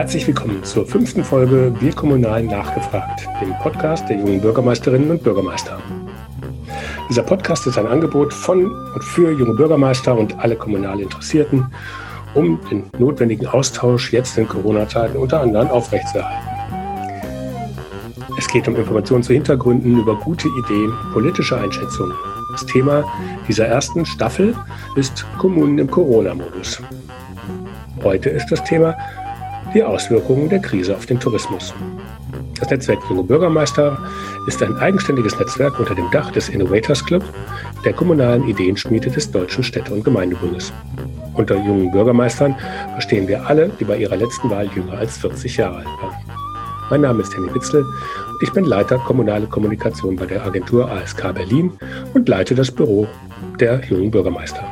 Herzlich willkommen zur fünften Folge Wir Kommunal nachgefragt, dem Podcast der jungen Bürgermeisterinnen und Bürgermeister. Dieser Podcast ist ein Angebot von und für junge Bürgermeister und alle kommunal Interessierten, um den notwendigen Austausch jetzt in Corona-Zeiten unter anderem aufrechtzuerhalten. Es geht um Informationen zu Hintergründen, über gute Ideen, politische Einschätzungen. Das Thema dieser ersten Staffel ist Kommunen im Corona-Modus. Heute ist das Thema die Auswirkungen der Krise auf den Tourismus. Das Netzwerk Junge Bürgermeister ist ein eigenständiges Netzwerk unter dem Dach des Innovators Club, der kommunalen Ideenschmiede des Deutschen Städte- und Gemeindebundes. Unter jungen Bürgermeistern verstehen wir alle, die bei ihrer letzten Wahl jünger als 40 Jahre alt waren. Mein Name ist Henning Witzel und ich bin Leiter Kommunale Kommunikation bei der Agentur ASK Berlin und leite das Büro der jungen Bürgermeister.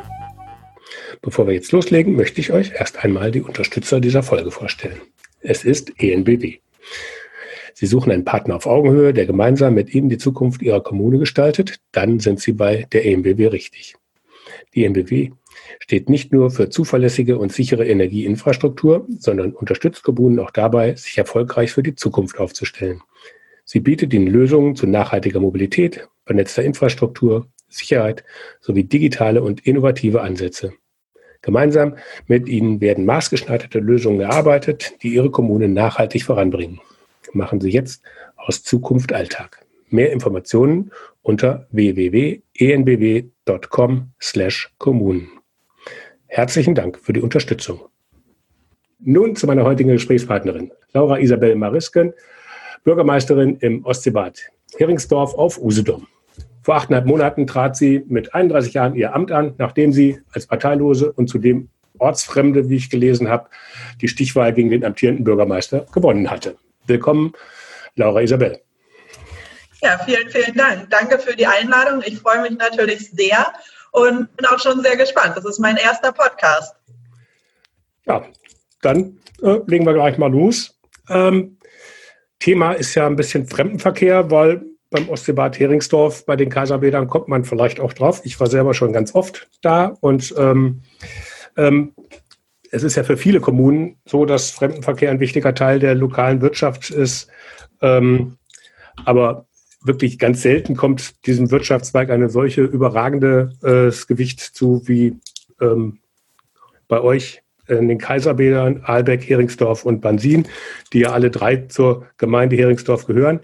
Bevor wir jetzt loslegen, möchte ich euch erst einmal die Unterstützer dieser Folge vorstellen. Es ist ENBW. Sie suchen einen Partner auf Augenhöhe, der gemeinsam mit Ihnen die Zukunft Ihrer Kommune gestaltet, dann sind Sie bei der ENBW richtig. Die ENBW steht nicht nur für zuverlässige und sichere Energieinfrastruktur, sondern unterstützt Kommunen auch dabei, sich erfolgreich für die Zukunft aufzustellen. Sie bietet Ihnen Lösungen zu nachhaltiger Mobilität, vernetzter Infrastruktur, Sicherheit sowie digitale und innovative Ansätze. Gemeinsam mit Ihnen werden maßgeschneiderte Lösungen erarbeitet, die Ihre Kommune nachhaltig voranbringen. Machen Sie jetzt aus Zukunft Alltag. Mehr Informationen unter www.enbw.com/kommunen. Herzlichen Dank für die Unterstützung. Nun zu meiner heutigen Gesprächspartnerin, Laura Isabel Marisken, Bürgermeisterin im Ostseebad Heringsdorf auf Usedom. Vor achteinhalb Monaten trat sie mit 31 Jahren ihr Amt an, nachdem sie als Parteilose und zudem Ortsfremde, wie ich gelesen habe, die Stichwahl gegen den amtierenden Bürgermeister gewonnen hatte. Willkommen, Laura Isabel. Ja, vielen, vielen Dank. Danke für die Einladung. Ich freue mich natürlich sehr und bin auch schon sehr gespannt. Das ist mein erster Podcast. Ja, dann äh, legen wir gleich mal los. Ähm, Thema ist ja ein bisschen Fremdenverkehr, weil beim Ostseebad Heringsdorf bei den Kaiserbädern kommt man vielleicht auch drauf. Ich war selber schon ganz oft da und ähm, ähm, es ist ja für viele Kommunen so, dass Fremdenverkehr ein wichtiger Teil der lokalen Wirtschaft ist. Ähm, aber wirklich ganz selten kommt diesem Wirtschaftszweig eine solche überragende äh, Gewicht zu wie ähm, bei euch in den Kaiserbädern, Aalbeck, Heringsdorf und Bansin, die ja alle drei zur Gemeinde Heringsdorf gehören.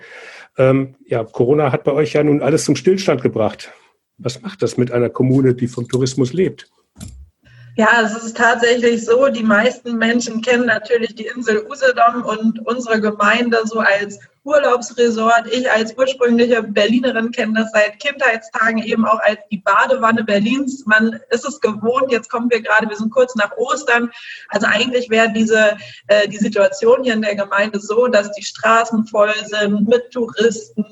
Ähm, ja, Corona hat bei euch ja nun alles zum Stillstand gebracht. Was macht das mit einer Kommune, die vom Tourismus lebt? Ja, es ist tatsächlich so, die meisten Menschen kennen natürlich die Insel Usedom und unsere Gemeinde so als Urlaubsresort. Ich als ursprüngliche Berlinerin kenne das seit Kindheitstagen eben auch als die Badewanne Berlins. Man ist es gewohnt. Jetzt kommen wir gerade, wir sind kurz nach Ostern. Also eigentlich wäre diese äh, die Situation hier in der Gemeinde so, dass die Straßen voll sind mit Touristen.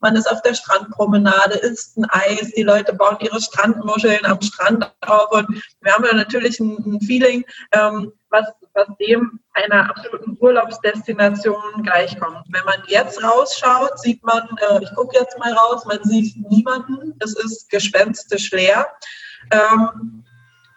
Man ist auf der Strandpromenade, isst ein Eis, die Leute bauen ihre Strandmuscheln am Strand auf und wir haben ja natürlich ein, ein Feeling, ähm, was, was dem einer absoluten Urlaubsdestination gleichkommt. Wenn man jetzt rausschaut, sieht man, äh, ich gucke jetzt mal raus, man sieht niemanden, es ist gespenstisch leer. Ähm,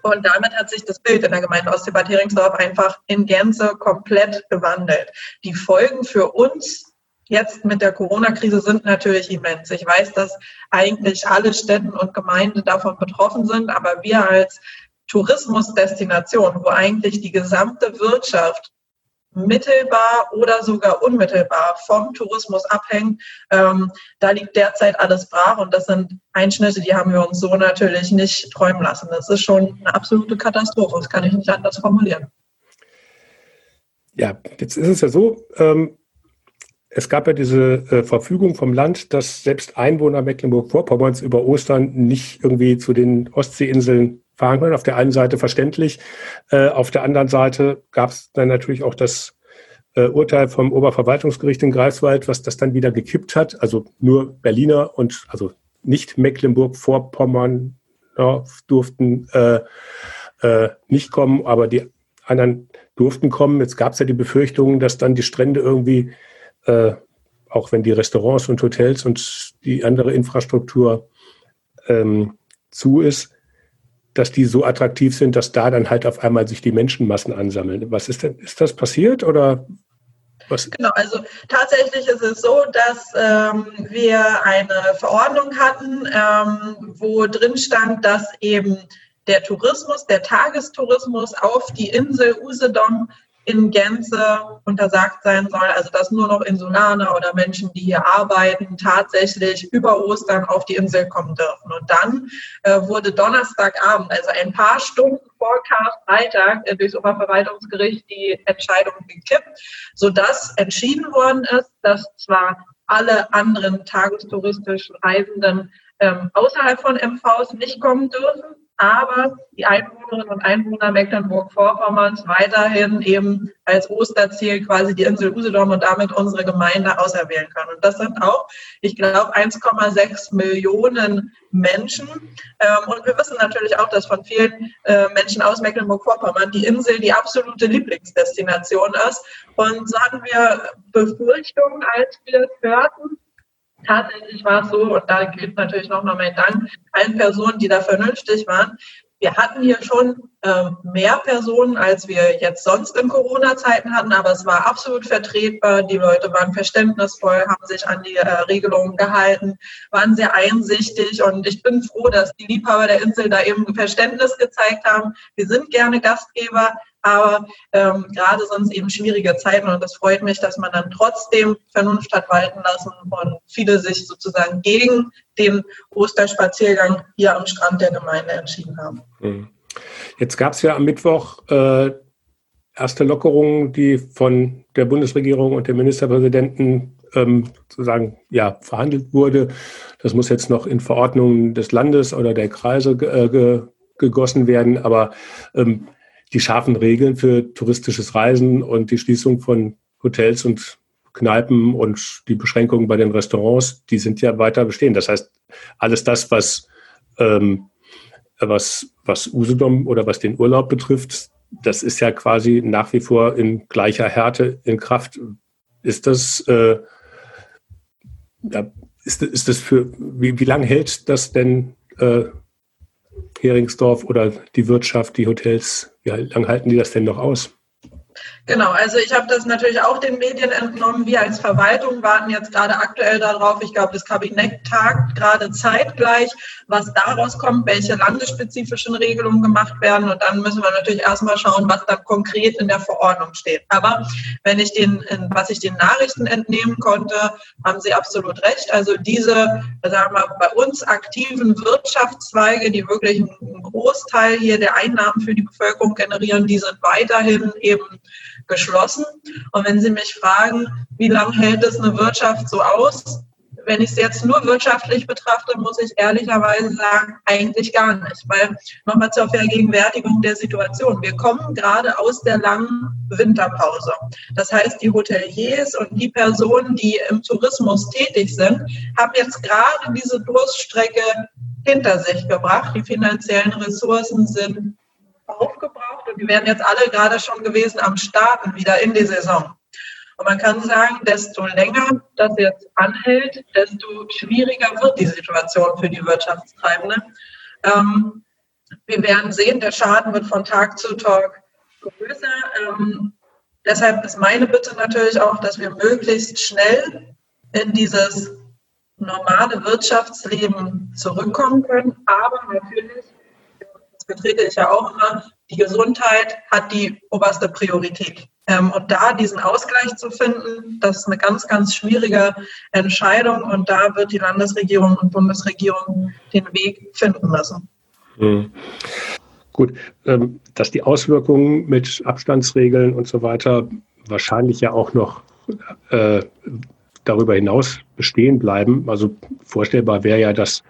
und damit hat sich das Bild in der Gemeinde Ostseebad Heringsdorf einfach in Gänze komplett gewandelt. Die Folgen für uns jetzt mit der Corona-Krise sind natürlich immens. Ich weiß, dass eigentlich alle Städte und Gemeinden davon betroffen sind, aber wir als Tourismusdestination, wo eigentlich die gesamte Wirtschaft mittelbar oder sogar unmittelbar vom Tourismus abhängt. Ähm, da liegt derzeit alles brach und das sind Einschnitte, die haben wir uns so natürlich nicht träumen lassen. Das ist schon eine absolute Katastrophe, das kann ich nicht anders formulieren. Ja, jetzt ist es ja so, ähm, es gab ja diese äh, Verfügung vom Land, dass selbst Einwohner Mecklenburg-Vorpommerns über Ostern nicht irgendwie zu den Ostseeinseln fahren können. Auf der einen Seite verständlich, äh, auf der anderen Seite gab es dann natürlich auch das äh, Urteil vom Oberverwaltungsgericht in Greifswald, was das dann wieder gekippt hat. Also nur Berliner und also nicht Mecklenburg-Vorpommern ja, durften äh, äh, nicht kommen, aber die anderen durften kommen. Jetzt gab es ja die Befürchtung, dass dann die Strände irgendwie, äh, auch wenn die Restaurants und Hotels und die andere Infrastruktur ähm, zu ist, dass die so attraktiv sind, dass da dann halt auf einmal sich die Menschenmassen ansammeln. Was ist denn, ist das passiert oder was? Genau, also tatsächlich ist es so, dass ähm, wir eine Verordnung hatten, ähm, wo drin stand, dass eben der Tourismus, der Tagestourismus auf die Insel Usedom in Gänze untersagt sein soll, also dass nur noch Insulaner oder Menschen, die hier arbeiten, tatsächlich über Ostern auf die Insel kommen dürfen. Und dann äh, wurde Donnerstagabend, also ein paar Stunden vor Karfreitag, äh, durchs Oberverwaltungsgericht die Entscheidung gekippt, sodass entschieden worden ist, dass zwar alle anderen tagestouristischen Reisenden ähm, außerhalb von MVs nicht kommen dürfen, aber die Einwohnerinnen und Einwohner Mecklenburg-Vorpommerns weiterhin eben als Osterziel quasi die Insel Usedom und damit unsere Gemeinde auserwählen können. Und das sind auch, ich glaube, 1,6 Millionen Menschen. Ähm, und wir wissen natürlich auch, dass von vielen äh, Menschen aus Mecklenburg-Vorpommern die Insel die absolute Lieblingsdestination ist. Und so hatten wir Befürchtungen, als wir hörten, tatsächlich war es so, und da gilt natürlich nochmal mein Dank allen Personen, die da vernünftig waren. Wir hatten hier schon äh, mehr Personen, als wir jetzt sonst in Corona-Zeiten hatten, aber es war absolut vertretbar. Die Leute waren verständnisvoll, haben sich an die äh, Regelungen gehalten, waren sehr einsichtig und ich bin froh, dass die Liebhaber der Insel da eben Verständnis gezeigt haben. Wir sind gerne Gastgeber, aber ähm, gerade es eben schwierige Zeiten und es freut mich, dass man dann trotzdem Vernunft hat walten lassen und viele sich sozusagen gegen den Osterspaziergang hier am Strand der Gemeinde entschieden haben. Hm. Jetzt gab es ja am Mittwoch äh, erste Lockerungen, die von der Bundesregierung und dem Ministerpräsidenten ähm, sozusagen ja, verhandelt wurde. Das muss jetzt noch in Verordnungen des Landes oder der Kreise äh, ge gegossen werden. Aber ähm, die scharfen Regeln für touristisches Reisen und die Schließung von Hotels und Kneipen und die Beschränkungen bei den Restaurants, die sind ja weiter bestehen. Das heißt, alles das, was, ähm, was, was Usedom oder was den Urlaub betrifft, das ist ja quasi nach wie vor in gleicher Härte in Kraft. Ist das, äh, ja, ist, ist das für, wie, wie lange hält das denn äh, Heringsdorf oder die Wirtschaft, die Hotels, wie lange halten die das denn noch aus? Genau, also ich habe das natürlich auch den Medien entnommen. Wir als Verwaltung warten jetzt gerade aktuell darauf. Ich glaube, das Kabinett tagt gerade zeitgleich, was daraus kommt, welche landesspezifischen Regelungen gemacht werden. Und dann müssen wir natürlich erstmal schauen, was dann konkret in der Verordnung steht. Aber wenn ich den, was ich den Nachrichten entnehmen konnte, haben Sie absolut recht. Also diese, sagen wir, bei uns aktiven Wirtschaftszweige, die wirklich einen Großteil hier der Einnahmen für die Bevölkerung generieren, die sind weiterhin eben geschlossen. Und wenn Sie mich fragen, wie lange hält es eine Wirtschaft so aus? Wenn ich es jetzt nur wirtschaftlich betrachte, muss ich ehrlicherweise sagen, eigentlich gar nicht. Weil nochmal zur Vergegenwärtigung der Situation. Wir kommen gerade aus der langen Winterpause. Das heißt, die Hoteliers und die Personen, die im Tourismus tätig sind, haben jetzt gerade diese Durststrecke hinter sich gebracht. Die finanziellen Ressourcen sind aufgebraucht und die werden jetzt alle gerade schon gewesen am Starten wieder in die Saison. Und man kann sagen, desto länger das jetzt anhält, desto schwieriger wird die Situation für die Wirtschaftstreibenden. Ähm, wir werden sehen, der Schaden wird von Tag zu Tag größer. Ähm, deshalb ist meine Bitte natürlich auch, dass wir möglichst schnell in dieses normale Wirtschaftsleben zurückkommen können. Aber natürlich vertrete ich ja auch immer, die Gesundheit hat die oberste Priorität. Ähm, und da diesen Ausgleich zu finden, das ist eine ganz, ganz schwierige Entscheidung. Und da wird die Landesregierung und Bundesregierung den Weg finden müssen. Mhm. Gut, ähm, dass die Auswirkungen mit Abstandsregeln und so weiter wahrscheinlich ja auch noch äh, darüber hinaus bestehen bleiben. Also vorstellbar wäre ja, dass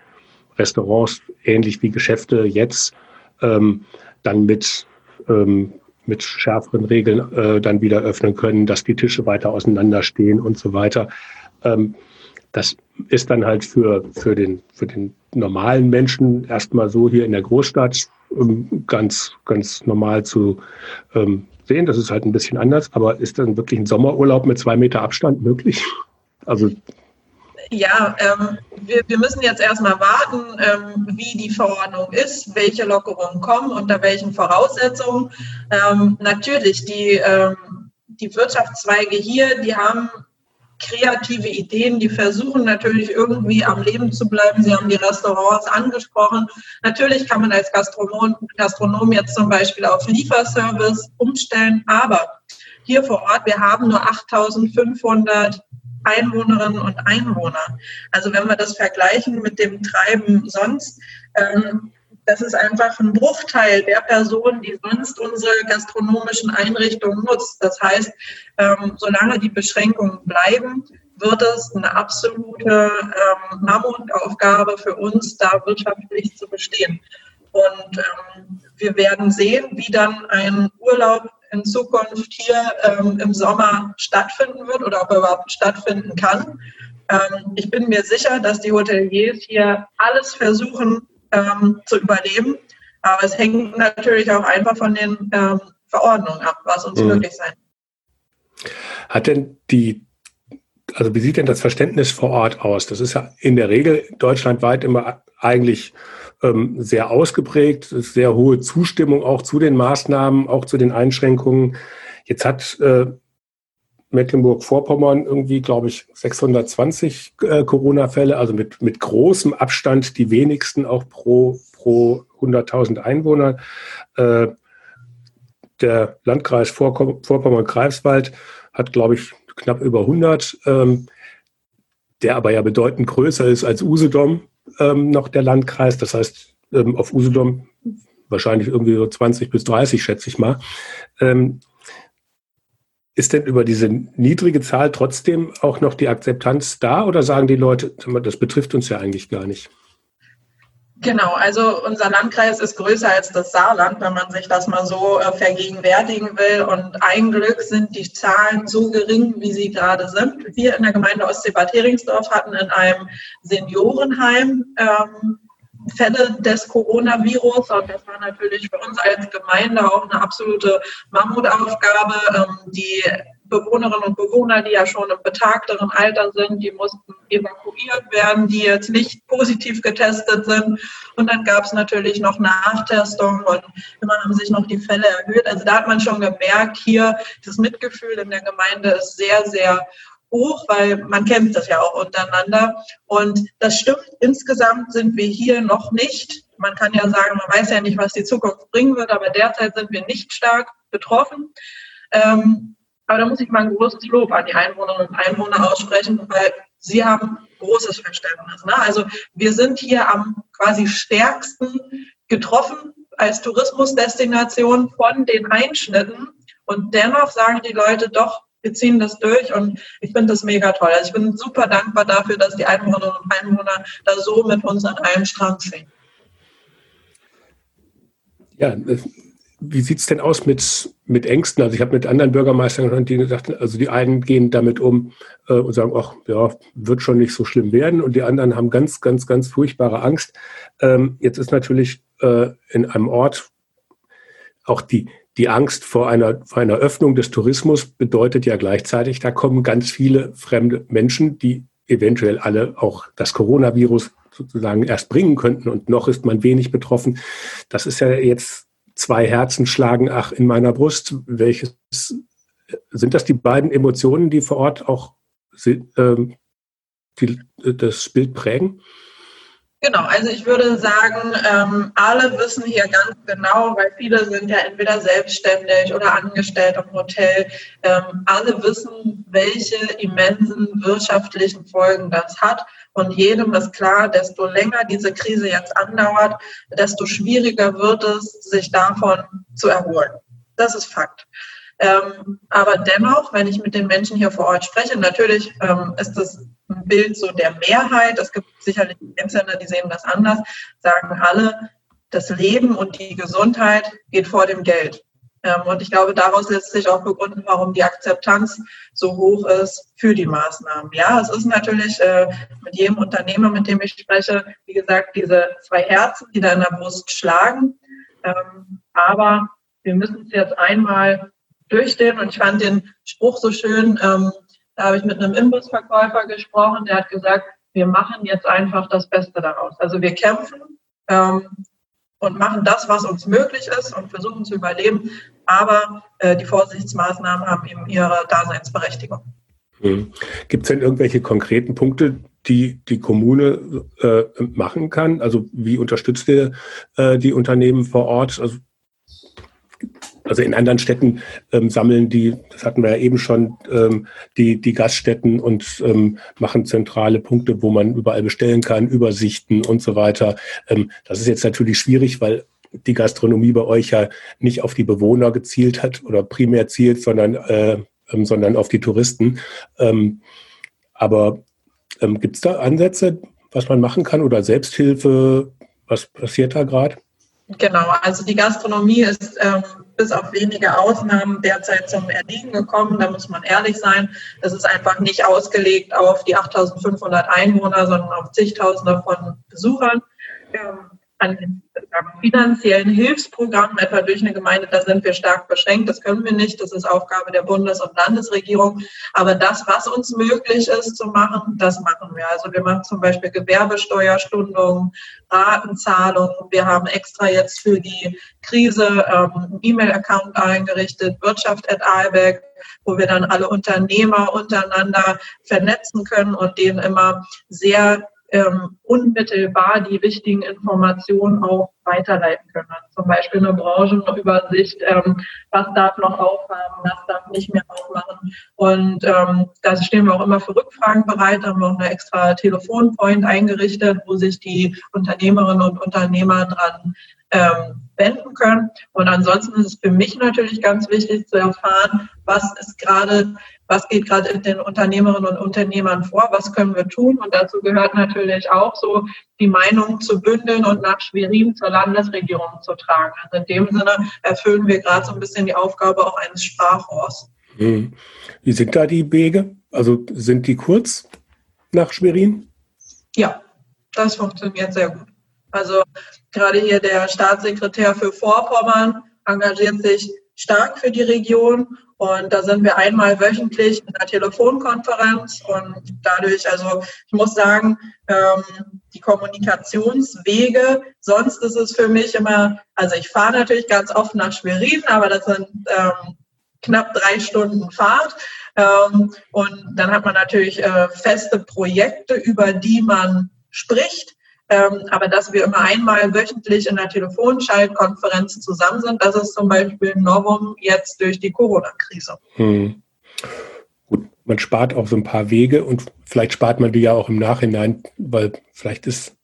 Restaurants ähnlich wie Geschäfte jetzt ähm, dann mit, ähm, mit schärferen Regeln äh, dann wieder öffnen können, dass die Tische weiter auseinanderstehen und so weiter. Ähm, das ist dann halt für, für, den, für den normalen Menschen erstmal so hier in der Großstadt ganz, ganz normal zu ähm, sehen. Das ist halt ein bisschen anders, aber ist dann wirklich ein Sommerurlaub mit zwei Meter Abstand möglich? Also Ja, ähm, wir, wir müssen jetzt erstmal warten, ähm, wie die Verordnung ist, welche Lockerungen kommen, unter welchen Voraussetzungen. Ähm, natürlich, die, ähm, die Wirtschaftszweige hier, die haben kreative Ideen, die versuchen natürlich irgendwie am Leben zu bleiben. Sie haben die Restaurants angesprochen. Natürlich kann man als Gastronom, Gastronom jetzt zum Beispiel auf Lieferservice umstellen, aber hier vor Ort, wir haben nur 8500 Einwohnerinnen und Einwohner. Also wenn wir das vergleichen mit dem Treiben sonst, ähm, das ist einfach ein Bruchteil der Personen, die sonst unsere gastronomischen Einrichtungen nutzt. Das heißt, ähm, solange die Beschränkungen bleiben, wird es eine absolute ähm, Mammutaufgabe für uns, da wirtschaftlich zu bestehen. Und ähm, wir werden sehen, wie dann ein Urlaub in Zukunft hier ähm, im Sommer stattfinden wird oder ob er überhaupt stattfinden kann. Ähm, ich bin mir sicher, dass die Hoteliers hier alles versuchen ähm, zu überleben. Aber es hängt natürlich auch einfach von den ähm, Verordnungen ab, was uns mhm. möglich sein. Hat denn die, also wie sieht denn das Verständnis vor Ort aus? Das ist ja in der Regel deutschlandweit immer eigentlich ähm, sehr ausgeprägt, sehr hohe Zustimmung auch zu den Maßnahmen, auch zu den Einschränkungen. Jetzt hat äh, Mecklenburg-Vorpommern irgendwie, glaube ich, 620 äh, Corona-Fälle, also mit, mit großem Abstand die wenigsten auch pro, pro 100.000 Einwohner. Äh, der Landkreis Vorpommern-Greifswald hat, glaube ich, knapp über 100, ähm, der aber ja bedeutend größer ist als Usedom ähm, noch der Landkreis. Das heißt, ähm, auf Usedom wahrscheinlich irgendwie so 20 bis 30, schätze ich mal. Ähm, ist denn über diese niedrige Zahl trotzdem auch noch die Akzeptanz da oder sagen die Leute, das betrifft uns ja eigentlich gar nicht? Genau, also unser Landkreis ist größer als das Saarland, wenn man sich das mal so äh, vergegenwärtigen will. Und ein Glück sind die Zahlen so gering, wie sie gerade sind. Wir in der Gemeinde Ostsee-Bad Heringsdorf hatten in einem Seniorenheim ähm, Fälle des Coronavirus. Und das war natürlich für uns als Gemeinde auch eine absolute Mammutaufgabe. Ähm, die Bewohnerinnen und Bewohner, die ja schon im betagteren Alter sind, die mussten evakuiert werden, die jetzt nicht positiv getestet sind. Und dann gab es natürlich noch Nachtestungen und immer haben sich noch die Fälle erhöht. Also da hat man schon gemerkt, hier das Mitgefühl in der Gemeinde ist sehr, sehr hoch, weil man kennt das ja auch untereinander. Und das stimmt, insgesamt sind wir hier noch nicht. Man kann ja sagen, man weiß ja nicht, was die Zukunft bringen wird, aber derzeit sind wir nicht stark betroffen. Ähm, aber da muss ich mal ein großes Lob an die Einwohnerinnen und Einwohner aussprechen, weil sie haben großes Verständnis. Ne? Also wir sind hier am quasi stärksten getroffen als Tourismusdestination von den Einschnitten. Und dennoch sagen die Leute doch, wir ziehen das durch und ich finde das mega toll. Also ich bin super dankbar dafür, dass die Einwohnerinnen und Einwohner da so mit uns an einem Strang ziehen. Ja, wie sieht es denn aus mit, mit Ängsten? Also ich habe mit anderen Bürgermeistern gehört, die gesagt also die einen gehen damit um äh, und sagen, ach ja, wird schon nicht so schlimm werden. Und die anderen haben ganz, ganz, ganz furchtbare Angst. Ähm, jetzt ist natürlich äh, in einem Ort auch die, die Angst vor einer, vor einer Öffnung des Tourismus bedeutet ja gleichzeitig, da kommen ganz viele fremde Menschen, die eventuell alle auch das Coronavirus sozusagen erst bringen könnten und noch ist man wenig betroffen. Das ist ja jetzt zwei Herzen schlagen ach in meiner Brust. Welches sind das die beiden Emotionen, die vor Ort auch äh, die, das Bild prägen? Genau, also ich würde sagen, ähm, alle wissen hier ganz genau, weil viele sind ja entweder selbstständig oder angestellt im Hotel. Ähm, alle wissen, welche immensen wirtschaftlichen Folgen das hat. Und jedem ist klar, desto länger diese Krise jetzt andauert, desto schwieriger wird es, sich davon zu erholen. Das ist Fakt. Ähm, aber dennoch, wenn ich mit den Menschen hier vor Ort spreche, natürlich ähm, ist das Bild so der Mehrheit. Es gibt sicherlich Einzelne, die sehen das anders, sagen alle, das Leben und die Gesundheit geht vor dem Geld. Ähm, und ich glaube, daraus lässt sich auch begründen, warum die Akzeptanz so hoch ist für die Maßnahmen. Ja, es ist natürlich äh, mit jedem Unternehmer, mit dem ich spreche, wie gesagt, diese zwei Herzen, die da in der Brust schlagen. Ähm, aber wir müssen es jetzt einmal durchstehen. Und ich fand den Spruch so schön, ähm, da habe ich mit einem Imbusverkäufer gesprochen, der hat gesagt, wir machen jetzt einfach das Beste daraus. Also wir kämpfen ähm, und machen das, was uns möglich ist und versuchen zu überleben. Aber äh, die Vorsichtsmaßnahmen haben eben ihre Daseinsberechtigung. Hm. Gibt es denn irgendwelche konkreten Punkte, die die Kommune äh, machen kann? Also wie unterstützt ihr äh, die Unternehmen vor Ort? Also also in anderen Städten ähm, sammeln die, das hatten wir ja eben schon, ähm, die, die Gaststätten und ähm, machen zentrale Punkte, wo man überall bestellen kann, Übersichten und so weiter. Ähm, das ist jetzt natürlich schwierig, weil die Gastronomie bei euch ja nicht auf die Bewohner gezielt hat oder primär zielt, sondern, äh, ähm, sondern auf die Touristen. Ähm, aber ähm, gibt es da Ansätze, was man machen kann oder Selbsthilfe? Was passiert da gerade? Genau, also die Gastronomie ist ähm, bis auf wenige Ausnahmen derzeit zum Erliegen gekommen. Da muss man ehrlich sein. Es ist einfach nicht ausgelegt auf die 8500 Einwohner, sondern auf zigtausende von Besuchern. Ähm, an finanziellen Hilfsprogrammen, etwa durch eine Gemeinde, da sind wir stark beschränkt. Das können wir nicht. Das ist Aufgabe der Bundes- und Landesregierung. Aber das, was uns möglich ist zu machen, das machen wir. Also wir machen zum Beispiel Gewerbesteuerstundungen, Ratenzahlungen. Wir haben extra jetzt für die Krise ähm, einen E-Mail-Account eingerichtet, Wirtschaft at Aalbeck, wo wir dann alle Unternehmer untereinander vernetzen können und denen immer sehr ähm, unmittelbar die wichtigen Informationen auch weiterleiten können. Also zum Beispiel eine Branchenübersicht, ähm, was darf noch aufhaben, was darf nicht mehr aufmachen. Und ähm, da stehen wir auch immer für Rückfragen bereit, da haben wir auch eine extra Telefonpoint eingerichtet, wo sich die Unternehmerinnen und Unternehmer dran ähm, wenden können. Und ansonsten ist es für mich natürlich ganz wichtig zu erfahren, was ist gerade was geht gerade in den Unternehmerinnen und Unternehmern vor, was können wir tun. Und dazu gehört natürlich auch so, die Meinung zu bündeln und nach Schwerin zur Landesregierung zu tragen. Also in dem Sinne erfüllen wir gerade so ein bisschen die Aufgabe auch eines Sprachrohrs. Hm. Wie sind da die Wege? Also sind die kurz nach Schwerin? Ja, das funktioniert sehr gut. Also gerade hier der Staatssekretär für Vorpommern engagiert sich stark für die Region und da sind wir einmal wöchentlich in einer Telefonkonferenz und dadurch, also ich muss sagen, ähm, die Kommunikationswege, sonst ist es für mich immer, also ich fahre natürlich ganz oft nach Schwerin, aber das sind ähm, knapp drei Stunden Fahrt. Ähm, und dann hat man natürlich äh, feste Projekte, über die man spricht. Ähm, aber dass wir immer einmal wöchentlich in einer Telefonschaltkonferenz zusammen sind, das ist zum Beispiel ein Novum jetzt durch die Corona-Krise. Hm. Gut, man spart auch so ein paar Wege und vielleicht spart man die ja auch im Nachhinein, weil vielleicht ist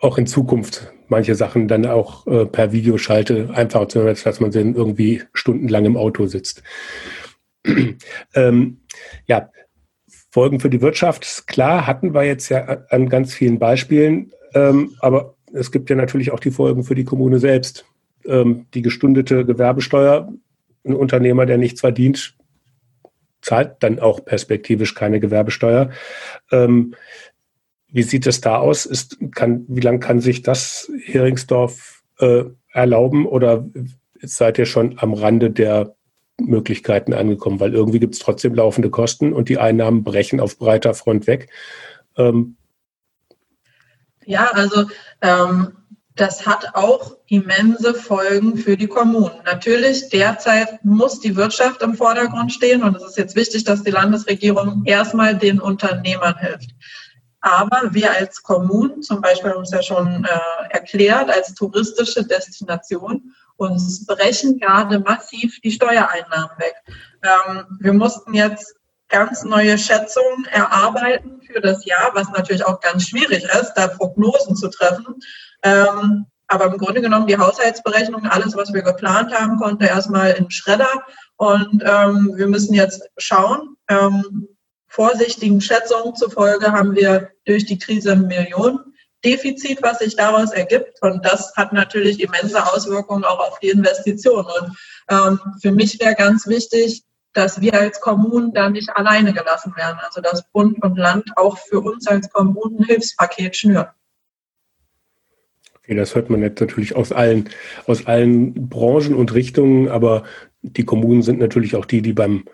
auch in Zukunft manche Sachen dann auch äh, per Videoschalte einfacher zu hören, dass man dann irgendwie stundenlang im Auto sitzt. ähm, ja, Folgen für die Wirtschaft, klar, hatten wir jetzt ja an ganz vielen Beispielen, ähm, aber es gibt ja natürlich auch die Folgen für die Kommune selbst. Ähm, die gestundete Gewerbesteuer, ein Unternehmer, der nichts verdient, zahlt dann auch perspektivisch keine Gewerbesteuer. Ähm, wie sieht es da aus? Ist, kann, wie lange kann sich das Heringsdorf äh, erlauben oder seid ihr schon am Rande der Möglichkeiten angekommen, weil irgendwie gibt es trotzdem laufende Kosten und die Einnahmen brechen auf breiter Front weg. Ähm ja, also ähm, das hat auch immense Folgen für die Kommunen. Natürlich, derzeit muss die Wirtschaft im Vordergrund stehen und es ist jetzt wichtig, dass die Landesregierung erstmal den Unternehmern hilft. Aber wir als Kommunen, zum Beispiel haben es ja schon äh, erklärt, als touristische Destination, uns brechen gerade massiv die Steuereinnahmen weg. Ähm, wir mussten jetzt ganz neue Schätzungen erarbeiten für das Jahr, was natürlich auch ganz schwierig ist, da Prognosen zu treffen. Ähm, aber im Grunde genommen die Haushaltsberechnung, alles, was wir geplant haben, konnte erstmal in Schredder. Und ähm, wir müssen jetzt schauen. Ähm, vorsichtigen Schätzungen zufolge haben wir durch die Krise Millionen Defizit, was sich daraus ergibt. Und das hat natürlich immense Auswirkungen auch auf die Investitionen. Und ähm, für mich wäre ganz wichtig, dass wir als Kommunen da nicht alleine gelassen werden. Also dass Bund und Land auch für uns als Kommunen ein Hilfspaket schnüren. Okay, das hört man jetzt natürlich aus allen, aus allen Branchen und Richtungen, aber die Kommunen sind natürlich auch die, die beim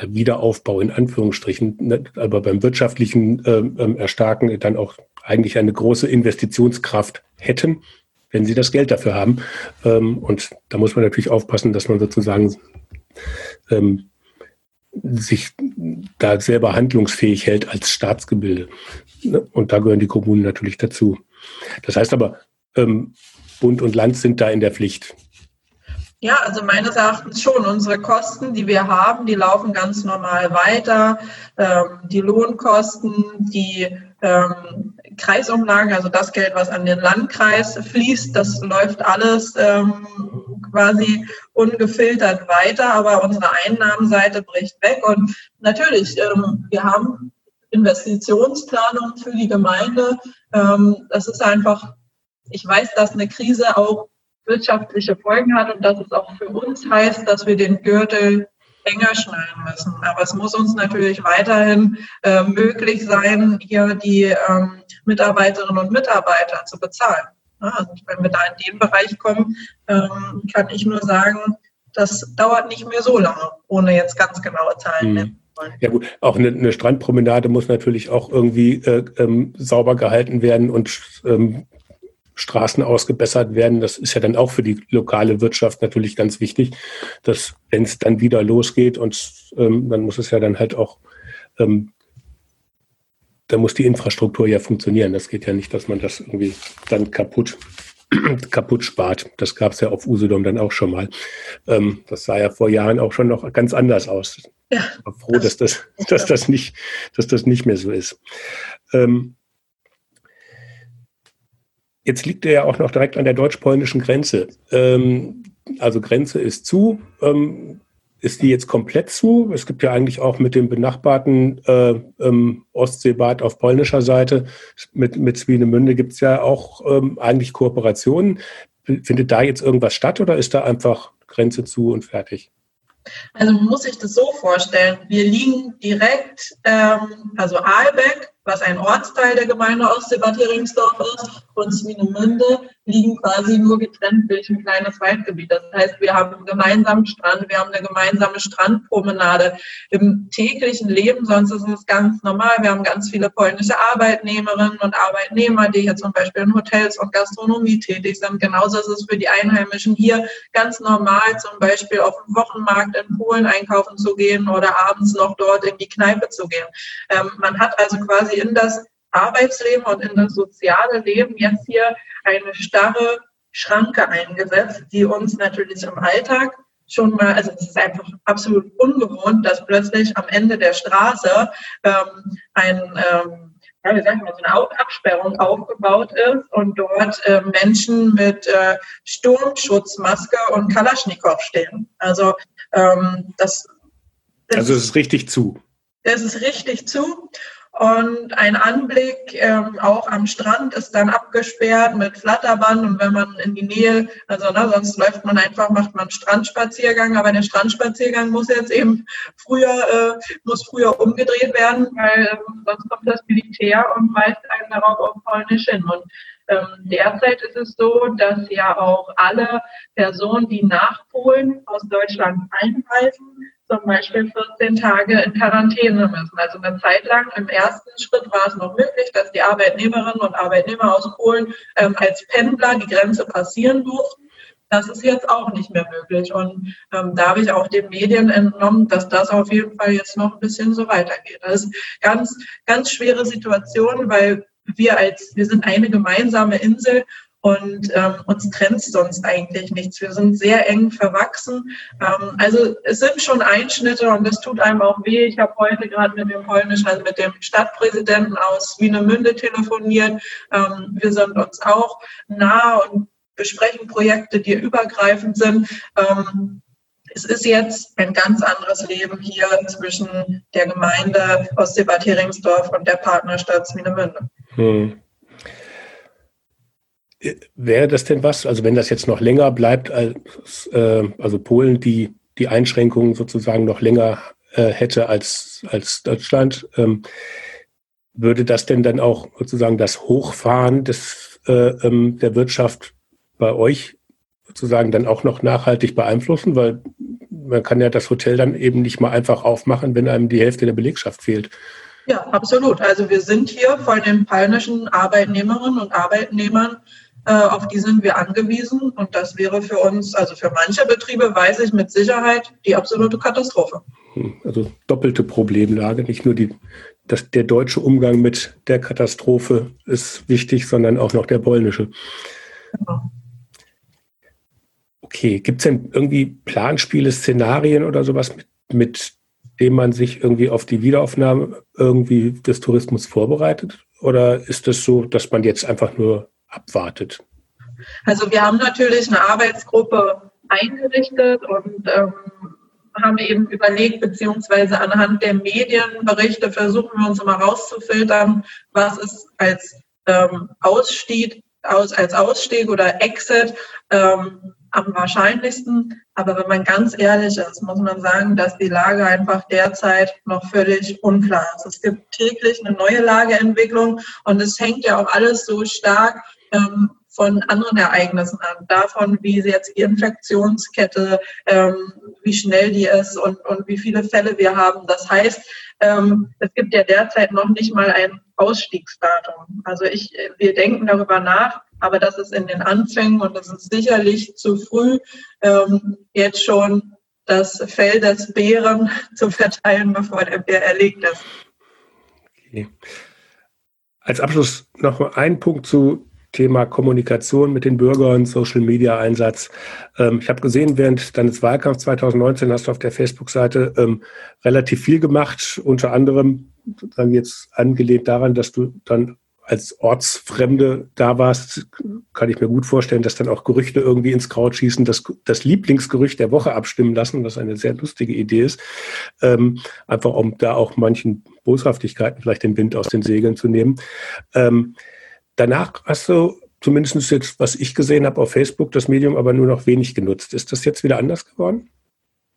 Wiederaufbau in Anführungsstrichen, ne, aber beim wirtschaftlichen ähm, Erstarken dann auch eigentlich eine große Investitionskraft hätten, wenn sie das Geld dafür haben. Ähm, und da muss man natürlich aufpassen, dass man sozusagen ähm, sich da selber handlungsfähig hält als Staatsgebilde. Ne? Und da gehören die Kommunen natürlich dazu. Das heißt aber, ähm, Bund und Land sind da in der Pflicht. Ja, also meines Erachtens schon. Unsere Kosten, die wir haben, die laufen ganz normal weiter. Ähm, die Lohnkosten, die ähm, Kreisumlagen, also das Geld, was an den Landkreis fließt, das läuft alles ähm, quasi ungefiltert weiter, aber unsere Einnahmenseite bricht weg. Und natürlich, ähm, wir haben Investitionsplanung für die Gemeinde. Ähm, das ist einfach, ich weiß, dass eine Krise auch wirtschaftliche Folgen hat und dass es auch für uns heißt, dass wir den Gürtel enger schnallen müssen. Aber es muss uns natürlich weiterhin äh, möglich sein, hier die ähm, Mitarbeiterinnen und Mitarbeiter zu bezahlen. Ja, also wenn wir da in den Bereich kommen, ähm, kann ich nur sagen, das dauert nicht mehr so lange, ohne jetzt ganz genaue Zahlen mhm. nennen. Ja gut, auch eine, eine, Strandpromenade muss natürlich auch irgendwie äh, ähm, sauber gehalten werden und ähm, Straßen ausgebessert werden. Das ist ja dann auch für die lokale Wirtschaft natürlich ganz wichtig, dass wenn es dann wieder losgeht und ähm, dann muss es ja dann halt auch, ähm, da muss die Infrastruktur ja funktionieren. Das geht ja nicht, dass man das irgendwie dann kaputt kaputt spart. Das gab es ja auf Usedom dann auch schon mal. Ähm, das sah ja vor Jahren auch schon noch ganz anders aus. Ja. Ich bin froh, dass das, dass das nicht, dass das nicht mehr so ist. Ähm, Jetzt liegt er ja auch noch direkt an der deutsch-polnischen Grenze. Ähm, also Grenze ist zu. Ähm, ist die jetzt komplett zu? Es gibt ja eigentlich auch mit dem benachbarten äh, ähm, Ostseebad auf polnischer Seite, mit, mit Swinemünde gibt es ja auch ähm, eigentlich Kooperationen. Findet da jetzt irgendwas statt oder ist da einfach Grenze zu und fertig? Also man muss sich das so vorstellen, wir liegen direkt, ähm, also Aalbeck was ein Ortsteil der Gemeinde Ostseebad Heringsdorf ist, und Swinemünde liegen quasi nur getrennt durch ein kleines Waldgebiet. Das heißt, wir haben einen gemeinsamen Strand, wir haben eine gemeinsame Strandpromenade im täglichen Leben. Sonst ist es ganz normal. Wir haben ganz viele polnische Arbeitnehmerinnen und Arbeitnehmer, die hier zum Beispiel in Hotels und Gastronomie tätig sind. Genauso ist es für die Einheimischen hier ganz normal, zum Beispiel auf dem Wochenmarkt in Polen einkaufen zu gehen oder abends noch dort in die Kneipe zu gehen. Ähm, man hat also quasi in das Arbeitsleben und in das soziale Leben jetzt hier eine starre Schranke eingesetzt, die uns natürlich im Alltag schon mal, also es ist einfach absolut ungewohnt, dass plötzlich am Ende der Straße ähm, ein ähm, ja, wie sagen wir, so eine Absperrung aufgebaut ist und dort äh, Menschen mit äh, Sturmschutzmaske und Kalaschnikow stehen. Also ähm, das, das Also es ist richtig zu. Es ist richtig zu. Und ein Anblick ähm, auch am Strand ist dann abgesperrt mit Flatterband. Und wenn man in die Nähe, also ne, sonst läuft man einfach, macht man Strandspaziergang. Aber der Strandspaziergang muss jetzt eben früher, äh, muss früher umgedreht werden, weil äh, sonst kommt das Militär und weist einen darauf auf Polnisch hin. Und ähm, derzeit ist es so, dass ja auch alle Personen, die nach Polen aus Deutschland einreisen, zum Beispiel 14 Tage in Quarantäne müssen. Also eine Zeit lang im ersten Schritt war es noch möglich, dass die Arbeitnehmerinnen und Arbeitnehmer aus Polen ähm, als Pendler die Grenze passieren durften. Das ist jetzt auch nicht mehr möglich. Und ähm, da habe ich auch den Medien entnommen, dass das auf jeden Fall jetzt noch ein bisschen so weitergeht. Das ist ganz, ganz schwere Situation, weil wir als, wir sind eine gemeinsame Insel und ähm, uns trennt sonst eigentlich nichts. Wir sind sehr eng verwachsen. Ähm, also es sind schon Einschnitte und das tut einem auch weh. Ich habe heute gerade mit dem polnischen, also mit dem Stadtpräsidenten aus Wienemünde telefoniert. Ähm, wir sind uns auch nah und besprechen Projekte, die übergreifend sind. Ähm, es ist jetzt ein ganz anderes Leben hier zwischen der Gemeinde Ostseebad Heringsdorf und der Partnerstadt Swinemünde. Hm. Wäre das denn was? Also wenn das jetzt noch länger bleibt, als, äh, also Polen, die die Einschränkungen sozusagen noch länger äh, hätte als, als Deutschland, ähm, würde das denn dann auch sozusagen das Hochfahren des, äh, ähm, der Wirtschaft bei euch sozusagen dann auch noch nachhaltig beeinflussen? Weil man kann ja das Hotel dann eben nicht mal einfach aufmachen, wenn einem die Hälfte der Belegschaft fehlt. Ja, absolut. Also wir sind hier von den polnischen Arbeitnehmerinnen und Arbeitnehmern, äh, auf die sind wir angewiesen. Und das wäre für uns, also für manche Betriebe, weiß ich mit Sicherheit, die absolute Katastrophe. Hm, also doppelte Problemlage, nicht nur die, das, der deutsche Umgang mit der Katastrophe ist wichtig, sondern auch noch der polnische. Genau. Okay, gibt es denn irgendwie Planspiele, Szenarien oder sowas, mit, mit dem man sich irgendwie auf die Wiederaufnahme irgendwie des Tourismus vorbereitet? Oder ist das so, dass man jetzt einfach nur abwartet? Also wir haben natürlich eine Arbeitsgruppe eingerichtet und ähm, haben eben überlegt, beziehungsweise anhand der Medienberichte versuchen wir uns immer rauszufiltern, was ist als ähm, Ausstieg, aus, als Ausstieg oder Exit ähm, am wahrscheinlichsten. Aber wenn man ganz ehrlich ist, muss man sagen, dass die Lage einfach derzeit noch völlig unklar ist. Es gibt täglich eine neue Lageentwicklung und es hängt ja auch alles so stark ähm, von anderen Ereignissen an, davon, wie jetzt die Infektionskette, ähm, wie schnell die ist und, und wie viele Fälle wir haben. Das heißt, ähm, es gibt ja derzeit noch nicht mal ein Ausstiegsdatum. Also ich, wir denken darüber nach, aber das ist in den Anfängen und es ist sicherlich zu früh, ähm, jetzt schon das Fell des Bären zu verteilen, bevor der Bär erlegt ist. Okay. Als Abschluss noch ein Punkt zu Thema Kommunikation mit den Bürgern, Social Media Einsatz. Ähm, ich habe gesehen, während deines Wahlkampfs 2019 hast du auf der Facebook-Seite ähm, relativ viel gemacht, unter anderem dann jetzt angelehnt daran, dass du dann als Ortsfremde da warst, kann ich mir gut vorstellen, dass dann auch Gerüchte irgendwie ins Kraut schießen, dass das Lieblingsgerücht der Woche abstimmen lassen, was eine sehr lustige Idee ist. Ähm, einfach um da auch manchen Boshaftigkeiten vielleicht den Wind aus den Segeln zu nehmen. Ähm, danach hast du zumindest jetzt, was ich gesehen habe auf Facebook, das Medium aber nur noch wenig genutzt. Ist das jetzt wieder anders geworden?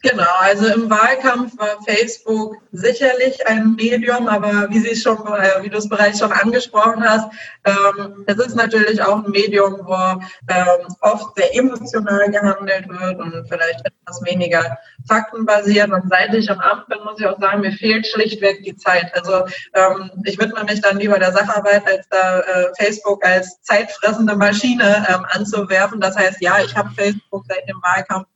Genau, also im Wahlkampf war Facebook sicherlich ein Medium, aber wie schon, äh, wie du es bereits schon angesprochen hast, ähm, es ist natürlich auch ein Medium, wo ähm, oft sehr emotional gehandelt wird und vielleicht etwas weniger faktenbasiert. Und seit ich am Amt bin, muss ich auch sagen, mir fehlt schlichtweg die Zeit. Also ähm, ich widme mich dann lieber der Sacharbeit, als da äh, Facebook als zeitfressende Maschine ähm, anzuwerfen. Das heißt, ja, ich habe Facebook seit dem Wahlkampf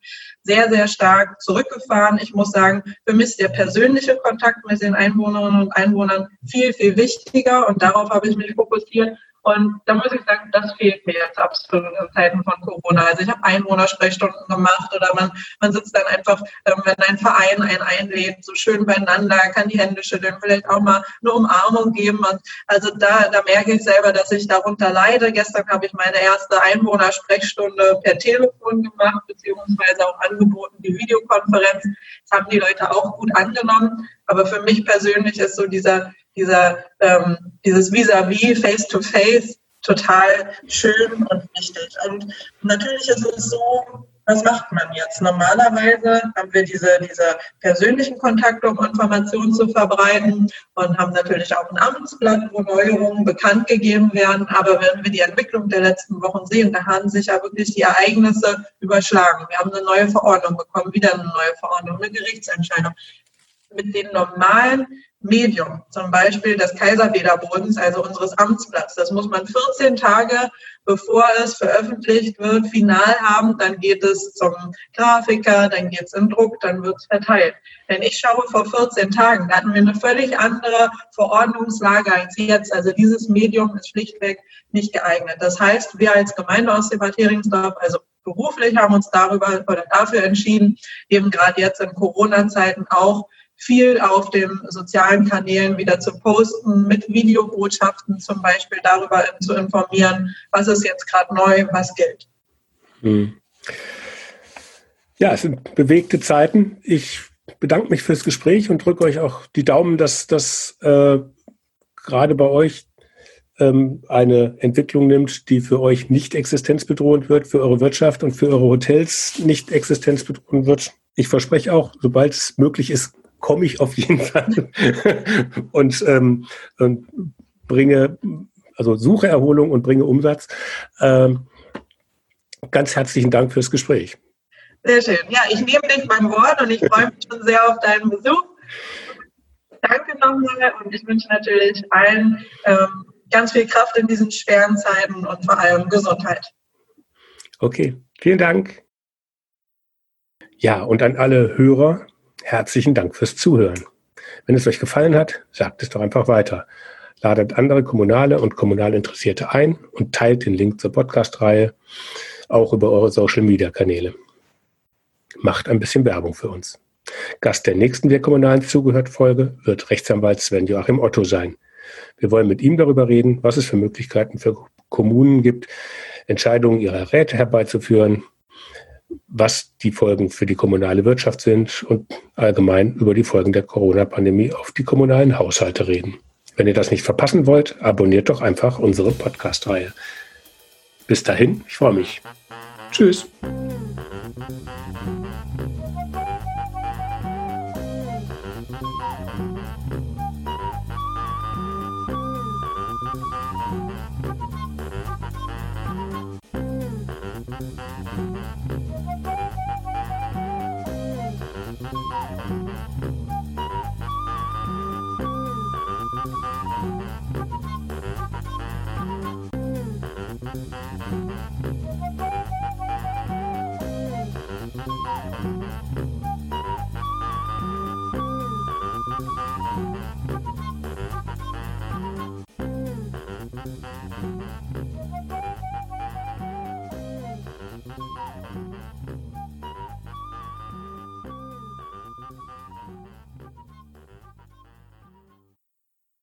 sehr, sehr stark zurückgefahren. Ich muss sagen, für mich ist der persönliche Kontakt mit den Einwohnerinnen und Einwohnern viel, viel wichtiger und darauf habe ich mich fokussiert. Und da muss ich sagen, das fehlt mir jetzt absolut in Zeiten von Corona. Also ich habe Einwohnersprechstunden gemacht oder man, man sitzt dann einfach, ähm, wenn ein Verein einen einlädt, so schön beieinander, kann die Hände schütteln, vielleicht auch mal eine Umarmung geben. Und also da, da merke ich selber, dass ich darunter leide. Gestern habe ich meine erste Einwohnersprechstunde per Telefon gemacht, beziehungsweise auch angeboten, die Videokonferenz. Das haben die Leute auch gut angenommen. Aber für mich persönlich ist so dieser dieser, ähm, dieses Vis-à-vis, Face-to-Face total schön und wichtig. Und natürlich ist es so, was macht man jetzt? Normalerweise haben wir diese, diese persönlichen Kontakte, um Informationen zu verbreiten und haben natürlich auch ein Amtsblatt, wo Neuerungen bekannt gegeben werden. Aber wenn wir die Entwicklung der letzten Wochen sehen, da haben sich ja wirklich die Ereignisse überschlagen. Wir haben eine neue Verordnung bekommen, wieder eine neue Verordnung, eine Gerichtsentscheidung. Mit den normalen Medium, zum Beispiel des Kaiserfederbodens, also unseres Amtsblatts. Das muss man 14 Tage, bevor es veröffentlicht wird, final haben. Dann geht es zum Grafiker, dann geht es in Druck, dann wird es verteilt. Wenn ich schaue vor 14 Tagen, da hatten wir eine völlig andere Verordnungslage als jetzt. Also dieses Medium ist schlichtweg nicht geeignet. Das heißt, wir als Gemeinde aus Heringsdorf, also beruflich haben uns darüber oder dafür entschieden, eben gerade jetzt in Corona-Zeiten auch viel auf den sozialen Kanälen wieder zu posten, mit Videobotschaften zum Beispiel darüber zu informieren, was ist jetzt gerade neu, was gilt. Hm. Ja, es sind bewegte Zeiten. Ich bedanke mich fürs Gespräch und drücke euch auch die Daumen, dass das äh, gerade bei euch ähm, eine Entwicklung nimmt, die für euch nicht existenzbedrohend wird, für eure Wirtschaft und für eure Hotels nicht existenzbedrohend wird. Ich verspreche auch, sobald es möglich ist, komme ich auf jeden Fall und, ähm, und bringe, also suche Erholung und bringe Umsatz. Ähm, ganz herzlichen Dank fürs Gespräch. Sehr schön. Ja, ich nehme dich beim Wort und ich freue mich schon sehr auf deinen Besuch. Danke nochmal und ich wünsche natürlich allen ähm, ganz viel Kraft in diesen schweren Zeiten und vor allem Gesundheit. Okay, vielen Dank. Ja, und an alle Hörer, herzlichen Dank fürs Zuhören. Wenn es euch gefallen hat, sagt es doch einfach weiter. Ladet andere Kommunale und kommunal Interessierte ein und teilt den Link zur Podcast-Reihe auch über eure Social-Media-Kanäle. Macht ein bisschen Werbung für uns. Gast der nächsten Wir Kommunalen Zugehört-Folge wird Rechtsanwalt Sven Joachim Otto sein. Wir wollen mit ihm darüber reden, was es für Möglichkeiten für Kommunen gibt, Entscheidungen ihrer Räte herbeizuführen, was die Folgen für die kommunale Wirtschaft sind und allgemein über die Folgen der Corona-Pandemie auf die kommunalen Haushalte reden. Wenn ihr das nicht verpassen wollt, abonniert doch einfach unsere Podcast-Reihe. Bis dahin, ich freue mich. Tschüss.